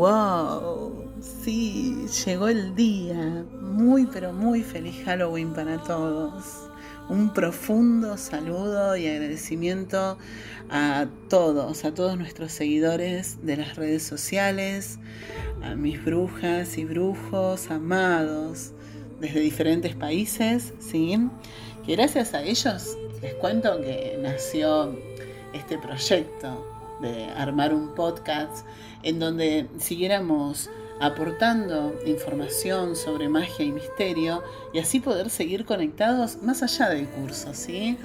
¡Wow! Sí, llegó el día. Muy, pero muy feliz Halloween para todos. Un profundo saludo y agradecimiento a todos, a todos nuestros seguidores de las redes sociales, a mis brujas y brujos amados desde diferentes países, ¿sí? Que gracias a ellos les cuento que nació este proyecto de armar un podcast en donde siguiéramos aportando información sobre magia y misterio y así poder seguir conectados más allá del curso, ¿sí?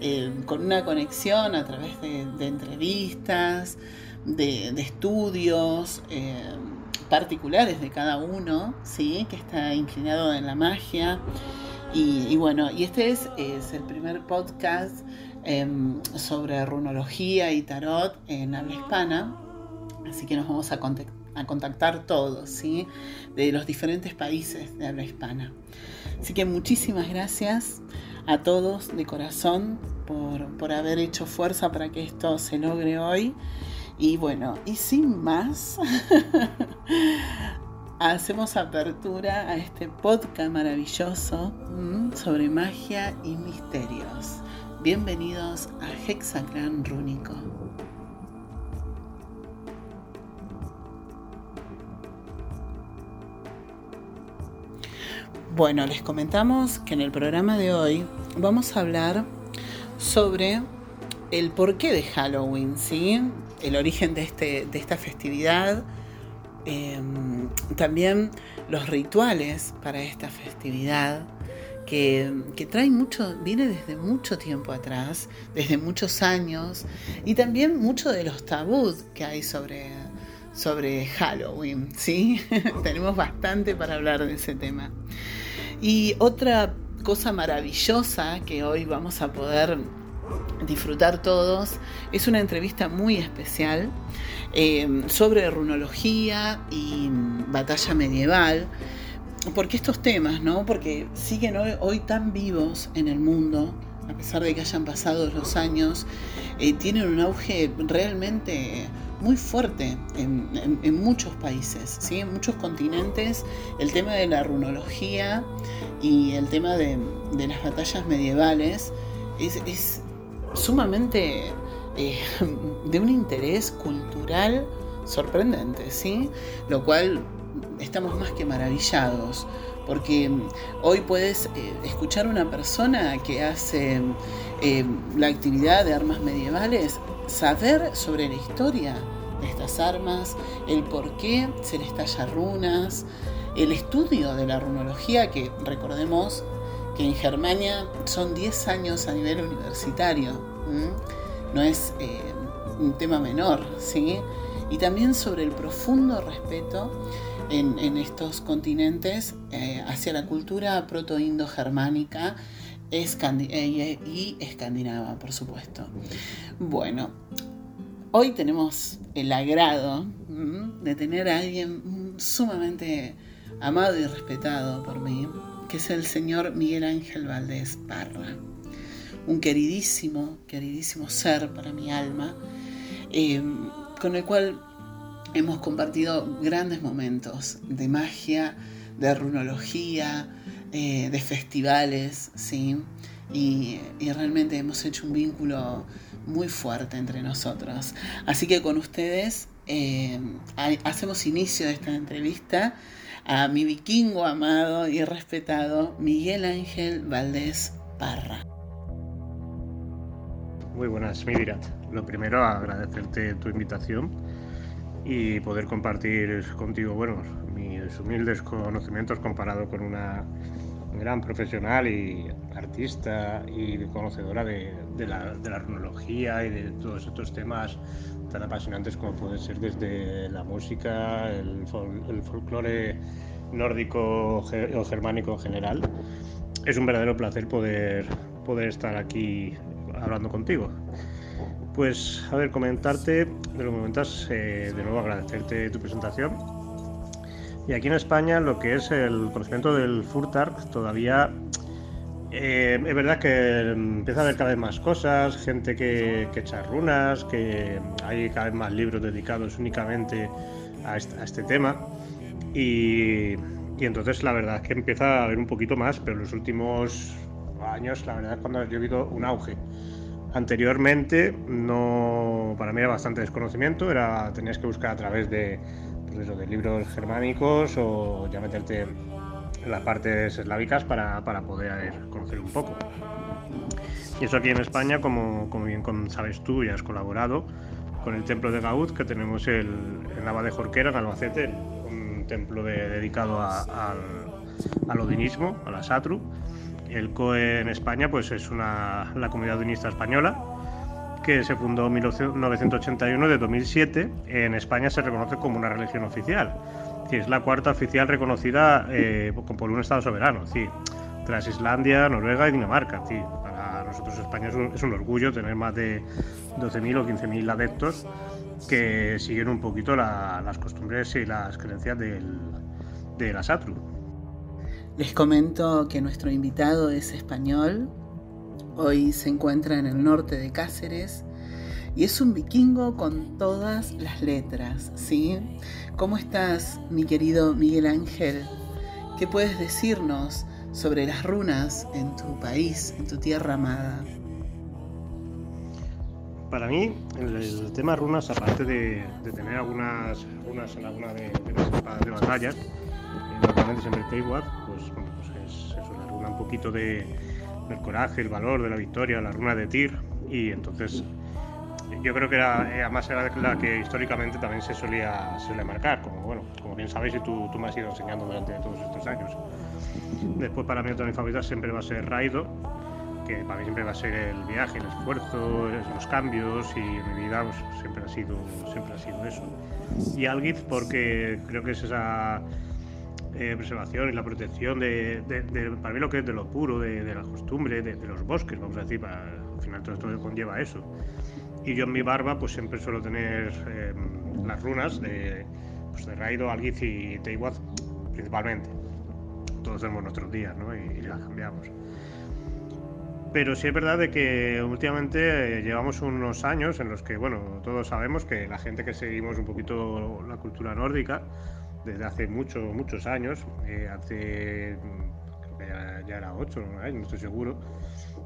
Eh, con una conexión a través de, entrevistas, de, estudios eh, particulares de cada uno, ¿sí? Que está inclinado en la magia. Y, bueno, y este es, es el primer podcast em, sobre runología y tarot en habla hispana. Así que nos vamos a, contactar todos, ¿sí? De los diferentes países de habla hispana. Así que muchísimas gracias a todos de corazón por, por haber hecho fuerza para que esto se logre hoy. Y bueno, y sin más, hacemos apertura a este podcast maravilloso sobre magia y misterios. Bienvenidos a Hexagram Rúnico. Bueno, les comentamos que en el programa de hoy vamos a hablar sobre el porqué de Halloween, ¿sí? El origen de, este, de esta festividad, em, también los rituales para esta festividad, que, trae mucho, viene desde mucho tiempo atrás, desde muchos años, y también mucho de los tabús que hay sobre, sobre Halloween, ¿sí? Tenemos bastante para hablar de ese tema. Y otra cosa maravillosa que hoy vamos a poder disfrutar todos es una entrevista muy especial eh, sobre runología y batalla medieval. Porque estos temas, ¿no? Porque siguen hoy, tan vivos en el mundo, a pesar de que hayan pasado los años, eh, tienen un auge realmente muy fuerte en, muchos países, ¿sí? en muchos continentes, el tema de la runología y el tema de, las batallas medievales es, sumamente eh, de un interés cultural sorprendente, ¿sí? Lo cual estamos más que maravillados, porque hoy puedes eh, escuchar a una persona que hace eh, la actividad de armas medievales, saber sobre la historia de estas armas, el por qué se les talla runas, el estudio de la runología, que recordemos que en Germania son 10 años a nivel universitario, no es eh, un tema menor, ¿sí? Y también sobre el profundo respeto en, estos continentes eh, hacia la cultura proto-indo-germánica eh, y escandinava, por supuesto. Bueno, Hoy tenemos el agrado de tener a alguien sumamente amado y respetado por mí, que es el señor Miguel Ángel Valdés Parra. Un queridísimo, queridísimo ser para mi alma, eh, con el cual hemos compartido grandes momentos de magia, de runología, eh, de festivales, ¿sí? Y, realmente hemos hecho un vínculo muy fuerte entre nosotros. Así que con ustedes eh, hacemos inicio de esta entrevista a mi vikingo amado y respetado Miguel Ángel Valdés Parra. Muy buenas, Mivirat. Lo primero, agradecerte tu invitación y poder compartir contigo, bueno, mis humildes conocimientos comparado con una gran profesional y artista y conocedora de, la, de runología y de todos estos temas tan apasionantes como pueden ser desde la música, el, folclore nórdico o germánico en general. Es un verdadero placer poder estar aquí hablando contigo. Pues, a ver, comentarte, de lo momentos, eh, de nuevo agradecerte tu presentación y aquí en España lo que es el conocimiento del Furtar todavía eh, es verdad que empieza a haber cada vez más cosas, gente que, echa runas, que hay cada vez más libros dedicados únicamente a este, tema. Y, entonces la verdad es que empieza a haber un poquito más, pero en los últimos años la verdad es cuando he visto un auge. Anteriormente no, para mí era bastante desconocimiento, era, tenías que buscar a través de, pues de libros germánicos o ya meterte en las partes eslávicas para, para poder conocer un poco. Y eso aquí en España, como, como bien sabes tú y has colaborado, con el templo de Gaud, que tenemos el, en Nava de Jorquera, en Albacete, un templo dedicado al, al, odinismo, a la Satru. El COE en España pues es una, la comunidad odinista española que se fundó en 1981 de 2007. En España se reconoce como una religión oficial. Es la cuarta oficial reconocida eh, por un Estado soberano, tras Islandia, Noruega y Dinamarca. Para nosotros España es un, orgullo tener más de 12.000 o 15.000 adeptos que siguen un poquito las costumbres y las creencias del, de la Satru. Les comento que nuestro invitado es español, hoy se encuentra en el norte de Cáceres y es un vikingo con todas las letras, ¿sí? ¿Cómo estás, mi querido Miguel Ángel? ¿Qué puedes decirnos sobre las runas en tu país, en tu tierra amada? Para mí, el, tema runas, aparte de, tener algunas runas en alguna de, las espadas de batalla, eh, normalmente siempre el pues, un poquito de, del coraje, el valor, de la victoria, la runa de Tyr, y entonces yo creo que era, además era la que históricamente también se solía, se marcar, como, bueno, como bien sabéis y tú, tú me has ido enseñando durante todos estos años. Después para mí otra de mis favoritas siempre va a ser Raido, que para mí siempre va a ser el viaje, el esfuerzo, los cambios y en mi vida pues, siempre, ha sido, siempre ha sido eso. Y Algith porque creo que es esa eh, preservación y la protección de, para mí lo que es de lo puro, de, la costumbre, de, los bosques, vamos a decir, para, al final todo esto conlleva eso. Y yo en mi barba pues siempre suelo tener em, las runas de, pues, de Raido, Algiz y Teiwaz principalmente. Todos tenemos nuestros días ¿no? y, las cambiamos. Pero sí es verdad de que últimamente eh, llevamos unos años en los que, bueno, todos sabemos que la gente que seguimos un poquito la cultura nórdica, desde hace muchos, muchos años, eh, hace, creo que ya, ya era ocho, ¿no? no estoy seguro,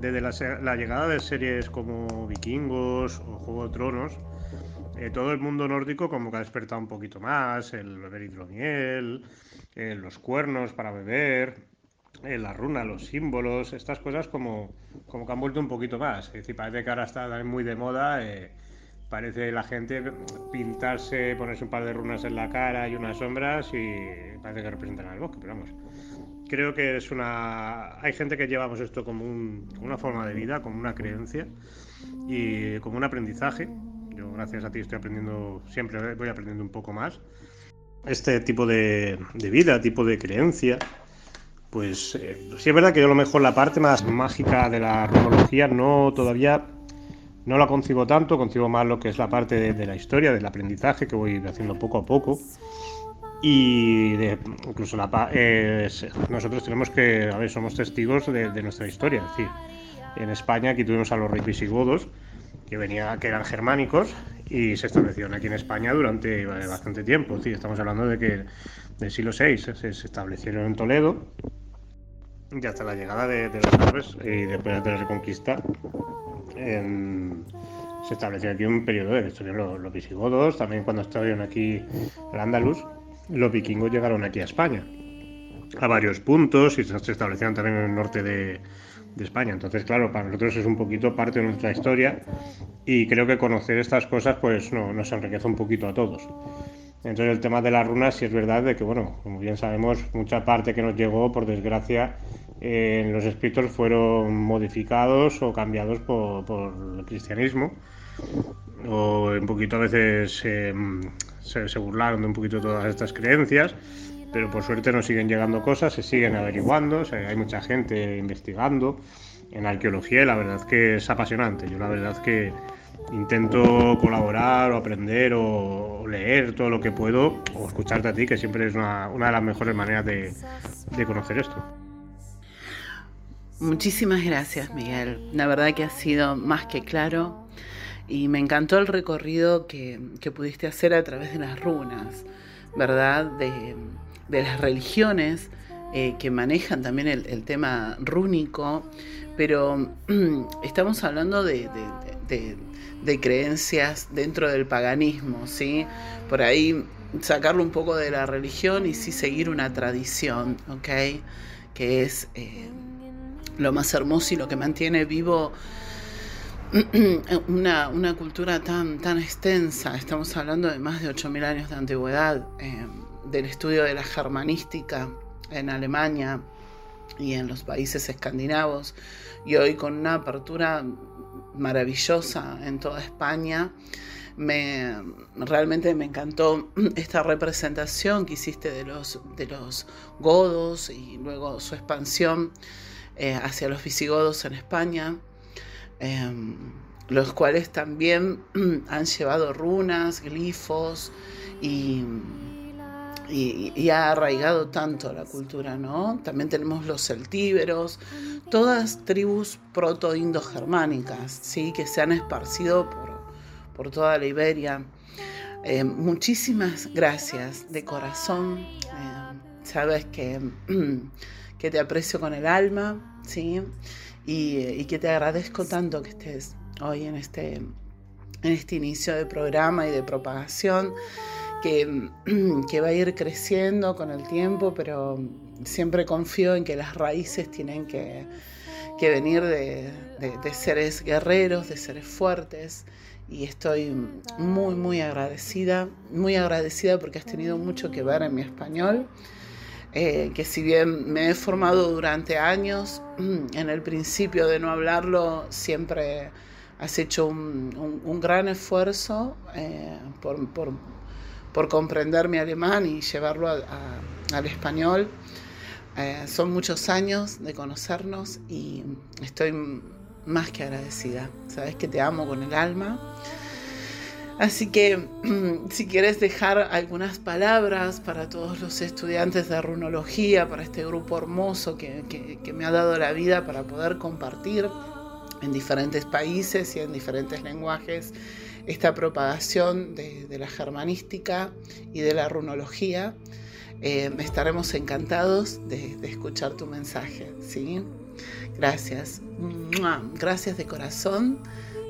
desde la, llegada de series como Vikingos o Juego de Tronos, eh, todo el mundo nórdico como que ha despertado un poquito más, el beber hidromiel, eh, los cuernos para beber, eh, la runa, los símbolos, estas cosas como, como que han vuelto un poquito más. Es decir, parece que ahora está muy de moda, parece la gente pintarse, ponerse un par de runas en la cara y unas sombras y parece que representan al bosque, pero vamos creo que es una. Hay gente que llevamos esto como, una forma de vida, como una creencia y como un aprendizaje. Yo, gracias a ti, estoy aprendiendo, siempre voy aprendiendo un poco más. Este tipo de, vida, tipo de creencia, pues eh, sí es verdad que yo a lo mejor la parte más mágica de la cronología no todavía no la concibo tanto, concibo más lo que es la parte de, de la historia, del aprendizaje que voy haciendo poco a poco y incluso la, nosotros tenemos que, a ver, somos testigos de, nuestra historia. Es decir, en España aquí tuvimos a los reyes visigodos, que, venía, que eran germánicos y se establecieron aquí en España durante bastante tiempo. Es estamos hablando de que del siglo VI se, establecieron en Toledo y hasta la llegada de, los árabes y después de la reconquista se estableció aquí un periodo de historia los, los visigodos, también cuando estuvieron aquí el andaluz los vikingos llegaron aquí a España, a varios puntos y se establecieron también en el norte de, España. Entonces, claro, para nosotros es un poquito parte de nuestra historia y creo que conocer estas cosas pues no, nos enriquece un poquito a todos. Entonces el tema de las runas sí es verdad de que, bueno, como bien sabemos, mucha parte que nos llegó, por desgracia, en los escritos fueron modificados o cambiados por, el cristianismo o un poquito a veces em, se, burlaron de un poquito todas estas creencias, pero por suerte nos siguen llegando cosas, se siguen averiguando, hay mucha gente investigando en arqueología y la verdad que es apasionante. Yo la verdad que intento colaborar o aprender o, leer todo lo que puedo o escucharte a ti, que siempre es una, de las mejores maneras de, de conocer esto. Muchísimas gracias, Miguel. La verdad que ha sido más que claro y me encantó el recorrido que, pudiste hacer a través de las runas, ¿verdad? De, las religiones eh, que manejan también el, tema rúnico, pero estamos hablando de, creencias dentro del paganismo, ¿sí? Por ahí sacarlo un poco de la religión y sí seguir una tradición, ¿ok? Que es eh, lo más hermoso y lo que mantiene vivo una, cultura tan, tan extensa. Estamos hablando de más de 8.000 años de antigüedad, eh, del estudio de la germanística en Alemania y en los países escandinavos, y hoy con una apertura maravillosa en toda España me realmente me encantó esta representación que hiciste de los, de los godos y luego su expansión eh, hacia los visigodos en España, em, los cuales también han llevado runas, glifos y, y, ha arraigado tanto la cultura, ¿no? También tenemos los celtíberos, todas tribus proto-indo-germánicas, ¿sí? Que se han esparcido por por toda la Iberia. Eh, muchísimas gracias de corazón. Eh, sabes que, que, te aprecio con el alma, ¿sí? Y, que te agradezco tanto que estés hoy en este, en este inicio de programa y de propagación. Que, que, va a ir creciendo con el tiempo, pero siempre confío en que las raíces tienen que, que venir de, de, seres guerreros, de seres fuertes, y estoy muy, muy agradecida, muy agradecida porque has tenido mucho que ver en mi español, eh, que si bien me he formado durante años, en el principio de no hablarlo siempre has hecho un, gran esfuerzo eh, por, por, por, comprender mi alemán y llevarlo al español. Eh, son muchos años de conocernos y estoy más que agradecida. Sabes que te amo con el alma. Así que si quieres dejar algunas palabras para todos los estudiantes de runología, para este grupo hermoso que, me ha dado la vida para poder compartir en diferentes países y en diferentes lenguajes esta propagación de, la germanística y de la runología, eh, estaremos encantados de, de escuchar tu mensaje. ¿sí? Gracias. Gracias de corazón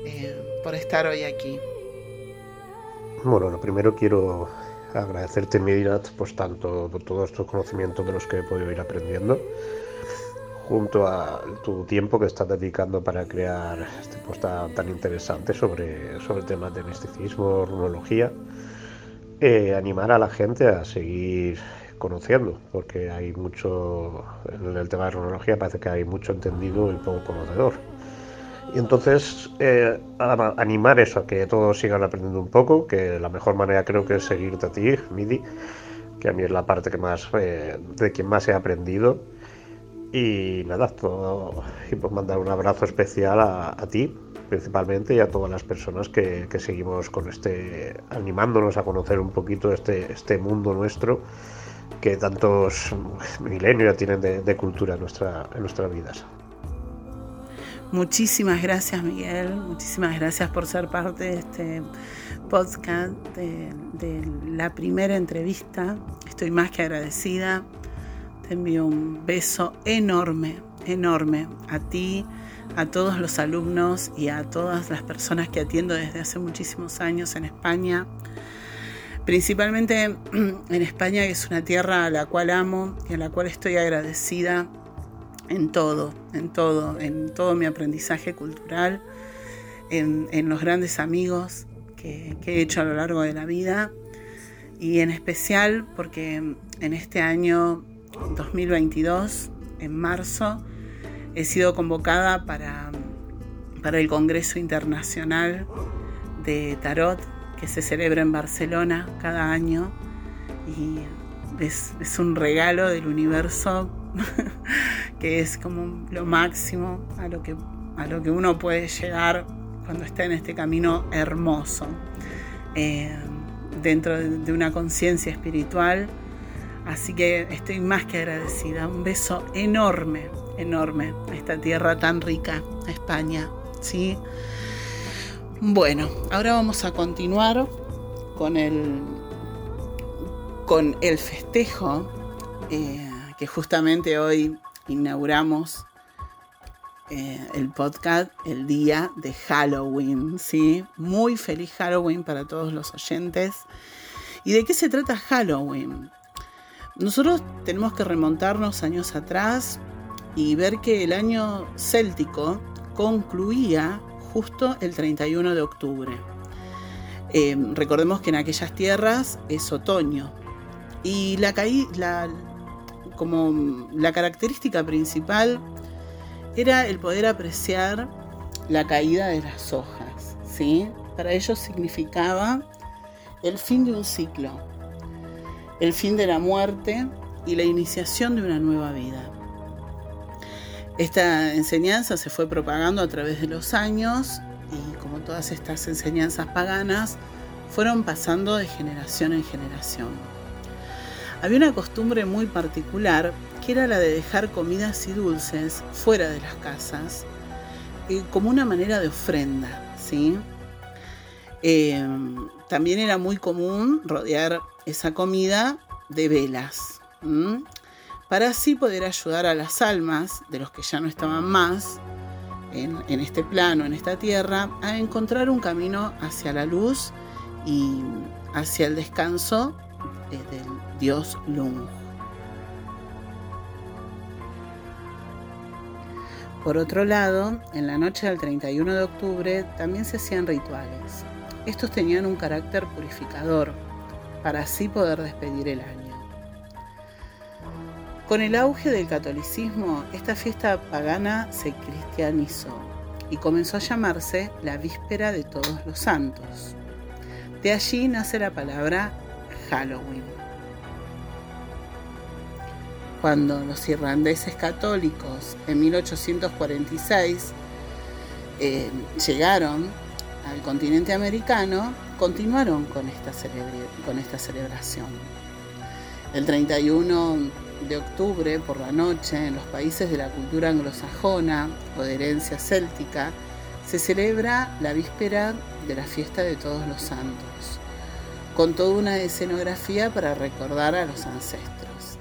eh, por estar hoy aquí. Bueno, lo primero quiero agradecerte, Mirat, pues tanto todos estos conocimientos de los que he podido ir aprendiendo, junto a tu tiempo que estás dedicando para crear este post tan, interesante sobre, sobre temas de misticismo, runología. Eh, animar a la gente a seguir conociendo, porque hay mucho, en el tema de cronología parece que hay mucho entendido y poco conocedor. Y entonces eh, animar eso, a que todos sigan aprendiendo un poco, que la mejor manera creo que es seguirte a ti, Midi, que a mí es la parte que más, eh, de quien más he aprendido. Y nada, todo, y pues mandar un abrazo especial a, ti, principalmente, y a todas las personas que, seguimos con este, animándonos a conocer un poquito este, este mundo nuestro que tantos milenios ya tienen de, cultura en, nuestra, en nuestras vidas. Muchísimas gracias Miguel, muchísimas gracias por ser parte de este podcast, de, la primera entrevista. Estoy más que agradecida. Envío un beso enorme, enorme a ti, a todos los alumnos y a todas las personas que atiendo desde hace muchísimos años en España. Principalmente en España, que es una tierra a la cual amo y a la cual estoy agradecida en todo, en todo, en todo mi aprendizaje cultural, en, los grandes amigos que, he hecho a lo largo de la vida y en especial porque en este año 2022, en marzo, he sido convocada para, para el Congreso Internacional de Tarot que se celebra en Barcelona cada año y es, un regalo del universo que es como lo máximo a lo que, a lo que uno puede llegar cuando está en este camino hermoso, eh, dentro de, una conciencia espiritual. Así que estoy más que agradecida. Un beso enorme, enorme a esta tierra tan rica, a España. ¿sí? Bueno, ahora vamos a continuar con el, con el festejo eh, que justamente hoy inauguramos eh, el podcast el día de Halloween, ¿sí? Muy feliz Halloween para todos los oyentes. ¿Y de qué se trata Halloween? Nosotros tenemos que remontarnos años atrás y ver que el año céltico concluía justo el 31 de octubre. Eh, recordemos que en aquellas tierras es otoño y la, la, como la característica principal era el poder apreciar la caída de las hojas. ¿sí? Para ellos significaba el fin de un ciclo, el fin de la muerte y la iniciación de una nueva vida. Esta enseñanza se fue propagando a través de los años y como todas estas enseñanzas paganas, fueron pasando de generación en generación. Había una costumbre muy particular que era la de dejar comidas y dulces fuera de las casas eh, como una manera de ofrenda. ¿sí? Eh, también era muy común rodear esa comida de velas para así poder ayudar a las almas de los que ya no estaban más en, este plano, en esta tierra, a encontrar un camino hacia la luz y hacia el descanso eh, del dios Lung. Por otro lado, en la noche del 31 de octubre también se hacían rituales. Estos tenían un carácter purificador, para así poder despedir el año. Con el auge del catolicismo, esta fiesta pagana se cristianizó y comenzó a llamarse la Víspera de Todos los Santos. De allí nace la palabra Halloween. Cuando los irlandeses católicos en 1846 eh, llegaron al continente americano, continuaron con esta, con esta celebración. El 31 de octubre por la noche en los países de la cultura anglosajona o de herencia céltica se celebra la víspera de la fiesta de todos los santos, con toda una escenografía para recordar a los ancestros.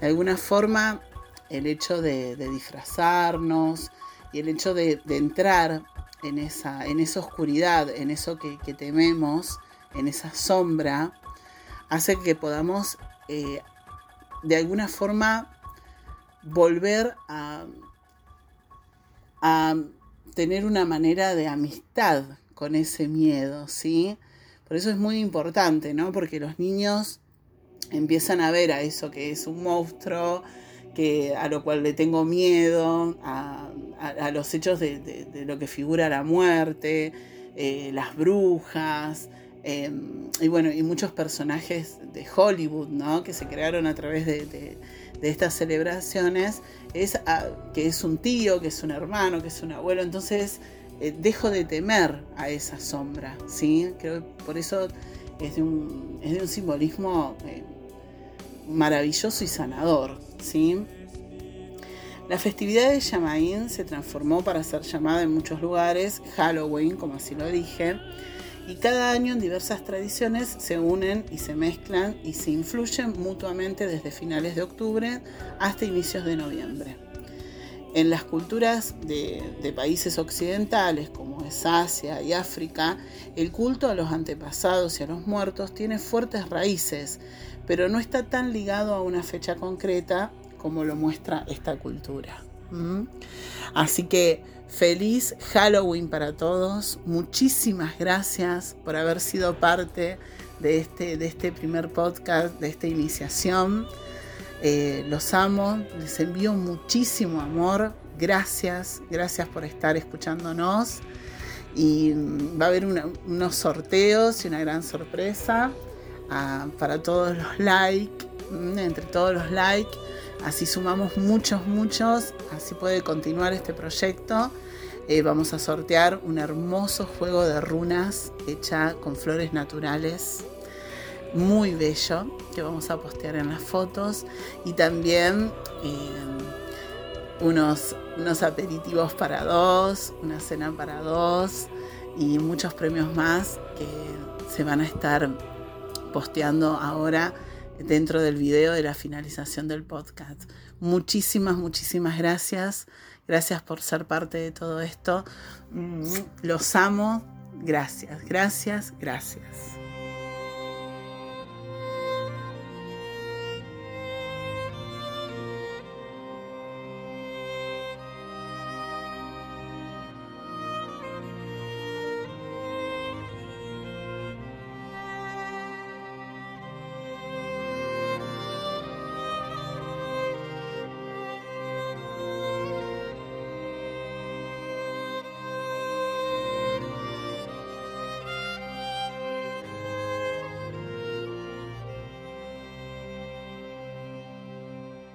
De alguna forma, el hecho de, disfrazarnos y el hecho de, entrar en esa, en esa oscuridad, en eso que, tememos, en esa sombra, hace que podamos eh, de alguna forma volver a, tener una manera de amistad con ese miedo, ¿sí? Por eso es muy importante, ¿no? Porque los niños empiezan a ver a eso que es un monstruo, a lo cual le tengo miedo, a, los hechos de, lo que figura la muerte, eh, las brujas, Em, y bueno, y muchos personajes de Hollywood, ¿no? Que se crearon a través de, estas celebraciones, es que es un tío, que es un hermano, que es un abuelo, entonces eh, dejo de temer a esa sombra, ¿sí? Creo que por eso es de un, es de un simbolismo eh, maravilloso y sanador, ¿sí? La festividad de Yamaín se transformó para ser llamada en muchos lugares Halloween, como así lo dije, y cada año en diversas tradiciones se unen y se mezclan y se influyen mutuamente desde finales de octubre hasta inicios de noviembre. En las culturas de, países occidentales como es Asia y África, el culto a los antepasados y a los muertos tiene fuertes raíces, pero no está tan ligado a una fecha concreta como lo muestra esta cultura. ¿Mm? Así que Feliz Halloween para todos. Muchísimas gracias por haber sido parte de este, de este primer podcast, de esta iniciación. Eh, los amo, les envío muchísimo amor. Gracias, gracias por estar escuchándonos. Y va a haber unos sorteos y una gran sorpresa ah, para todos los likes, mm, entre todos los likes Así sumamos muchos, muchos, así puede continuar este proyecto. Eh, vamos a sortear un hermoso juego de runas hecha con flores naturales, muy bello, que vamos a postear en las fotos. Y también eh, unos, unos aperitivos para dos, una cena para dos. y muchos premios más que se van a estar posteando ahora dentro del video de la finalización del podcast. Muchísimas, muchísimas gracias. Gracias por ser parte de todo esto. Mm, los amo. Gracias, gracias, gracias.